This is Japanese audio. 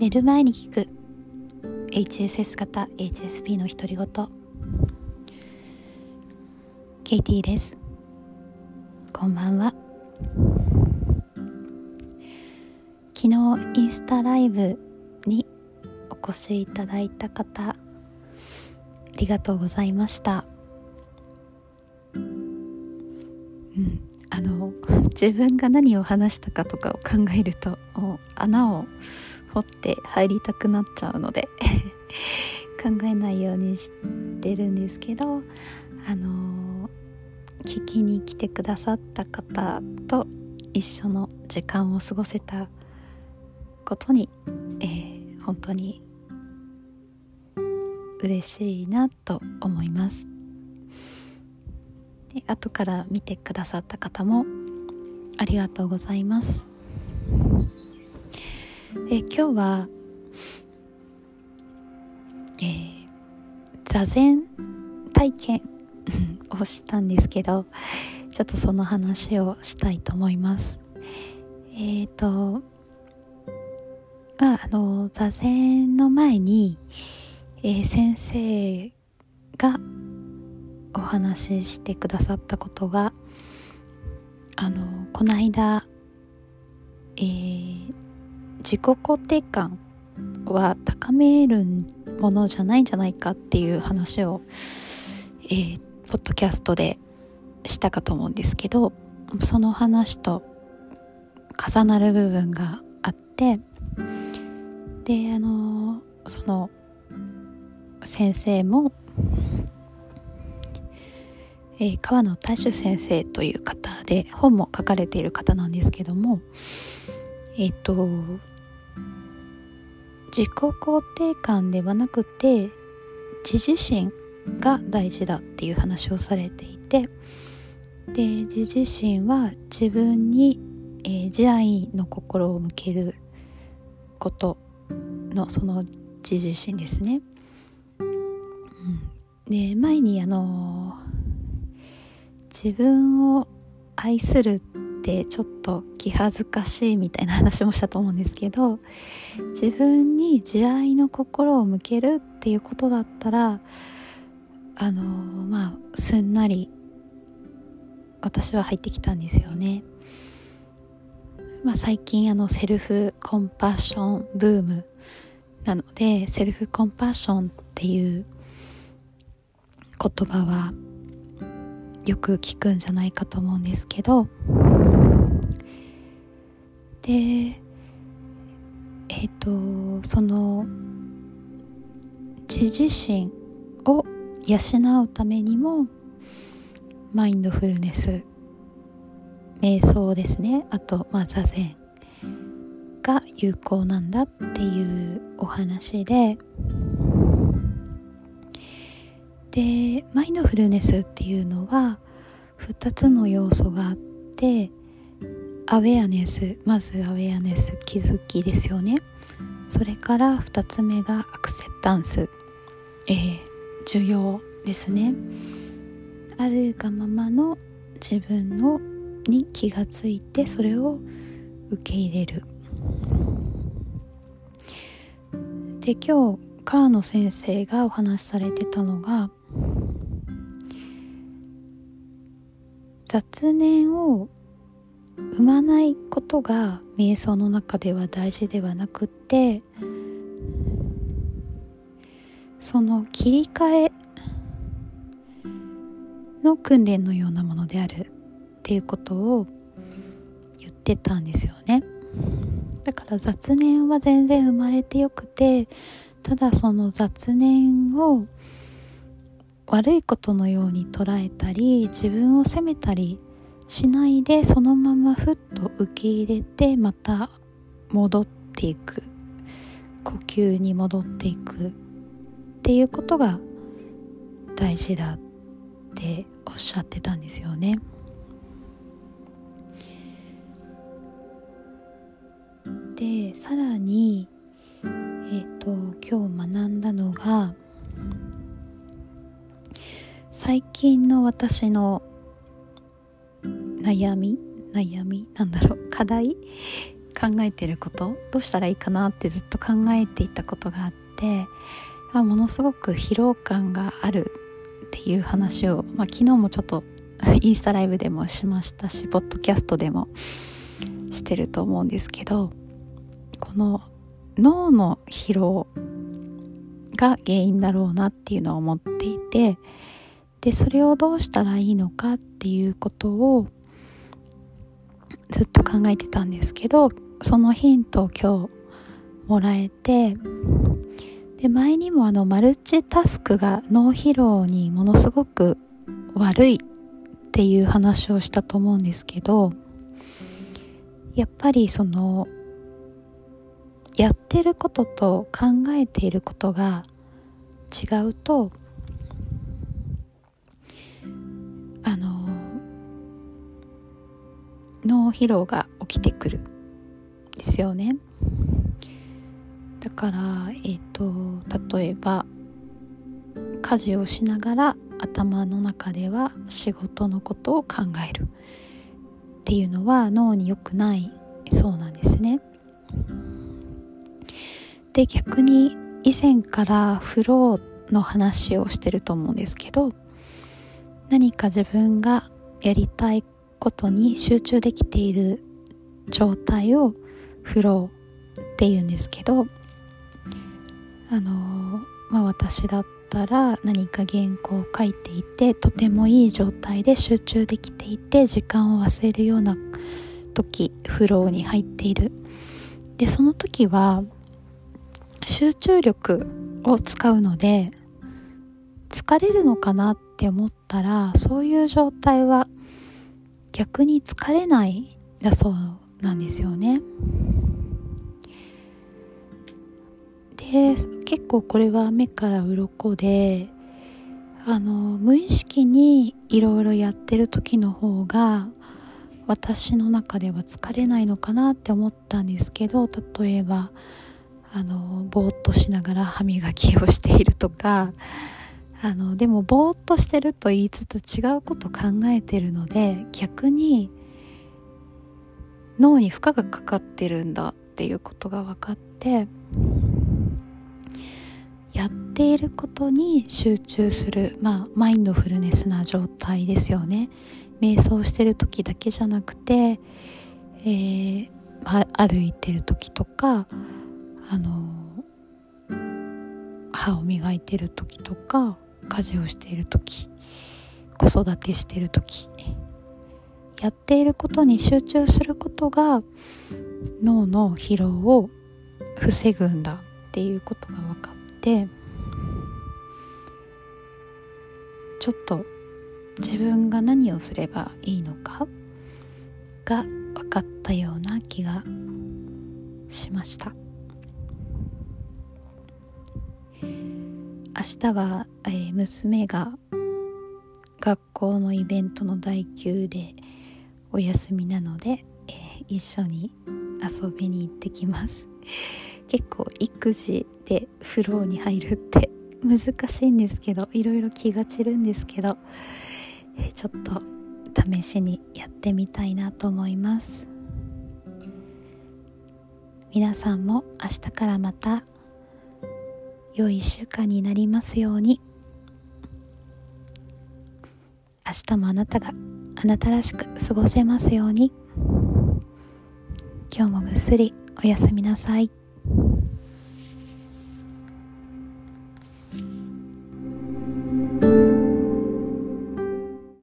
寝る前に聞く。HSS 型 HSP の独り言。ケイティです。こんばんは。昨日インスタライブにお越しいただいた方ありがとうございました。うんあの自分が何を話したかとかを考えると穴を掘って入りたくなっちゃうので 考えないようにしてるんですけどあの聞きに来てくださった方と一緒の時間を過ごせたことに、えー、本当に嬉しいなと思います。で後から見てくださった方もありがとうございます。え今日は、えー、座禅体験 をしたんですけどちょっとその話をしたいと思います。えっ、ー、とまああの座禅の前に、えー、先生がお話ししてくださったことがあのこの間、えー、自己肯定感は高めるものじゃないんじゃないかっていう話を、えー、ポッドキャストでしたかと思うんですけどその話と重なる部分があってであのその先生も、えー、川野大衆先生という方で本も書かれている方なんですけどもえっ、ー、と自己肯定感ではなくて自自身が大事だっていう話をされていてで自自身は自分に、えー、慈愛の心を向けることのその自自身ですね。うん、で前にあの自分を愛するてちょっと気恥ずかしいみたいな話もしたと思うんですけど自分に慈愛の心を向けるっていうことだったらあのまあすんなり私は入ってきたんですよね。まあ、最近あのセルフコンパッションブームなのでセルフコンパッションっていう言葉はよく聞くんじゃないかと思うんですけどでえっ、ー、とその自自身を養うためにもマインドフルネス瞑想ですね。あと、まあ、座禅が有効なんだっていうお話で。でマインドフルネスっていうのは2つの要素があってアウェアネスまずアウェアネス気づきですよね。それから2つ目がアクセプタンス、えー、需要ですね。あるがままの自分のに気がついてそれを受け入れる。で今日川野先生がお話しされてたのが雑念を生まないことが瞑想の中では大事ではなくってその切り替えの訓練のようなものであるっていうことを言ってたんですよね。だから雑念は全然生まれてよくてただその雑念を悪いことのように捉えたり自分を責めたりしないでそのままふっと受け入れてまた戻っていく呼吸に戻っていくっていうことが大事だっておっしゃってたんですよね。でさらにえっ、ー、と今日学んだのが最近の私の悩み悩みなんだろう課題考えてることどうしたらいいかなってずっと考えていたことがあってあものすごく疲労感があるっていう話を、まあ、昨日もちょっと インスタライブでもしましたしポッドキャストでもしてると思うんですけどこの脳の疲労が原因だろうなっていうのを思っていてでそれをどうしたらいいのかっていうことをずっと考えてたんですけどそのヒントを今日もらえてで前にもあのマルチタスクが脳疲労にものすごく悪いっていう話をしたと思うんですけどやっぱりそのやってることと考えていることが違うと脳疲労が起きてくるですよね。だからえっ、ー、と例えば家事をしながら頭の中では仕事のことを考えるっていうのは脳に良くないそうなんですね。で逆に以前からフローの話をしてると思うんですけど何か自分がやりたいことに集中できている状態をフローっていうんですけどあのまあ私だったら何か原稿を書いていてとてもいい状態で集中できていて時間を忘れるような時フローに入っている。でその時は集中力を使うので疲れるのかなって思ったらそういう状態は逆に疲れないだそうなんですよね。で結構これは目から鱗であの無意識にいろいろやってる時の方が私の中では疲れないのかなって思ったんですけど例えばあのぼーっとしながら歯磨きをしているとかあのでもぼーっとしてると言いつつ違うこと考えてるので逆に脳に負荷がかかってるんだっていうことが分かってやっていることに集中するまあマインドフルネスな状態ですよね。瞑想してる時だけじゃなくて、えー、歩いてる時とかあの歯を磨いてる時とか家事をしている時子育てしている時やっていることに集中することが脳の疲労を防ぐんだっていうことが分かってちょっと自分が何をすればいいのかが分かったような気がしました。明日は、えー、娘が学校のイベントの代休でお休みなので、えー、一緒に遊びに行ってきます。結構育児でフローに入るって 難しいんですけどいろいろ気が散るんですけど、えー、ちょっと試しにやってみたいなと思います。皆さんも明日からまた良い1週間になりますように明日もあなたがあなたらしく過ごせますように今日もぐっすりおやすみなさい。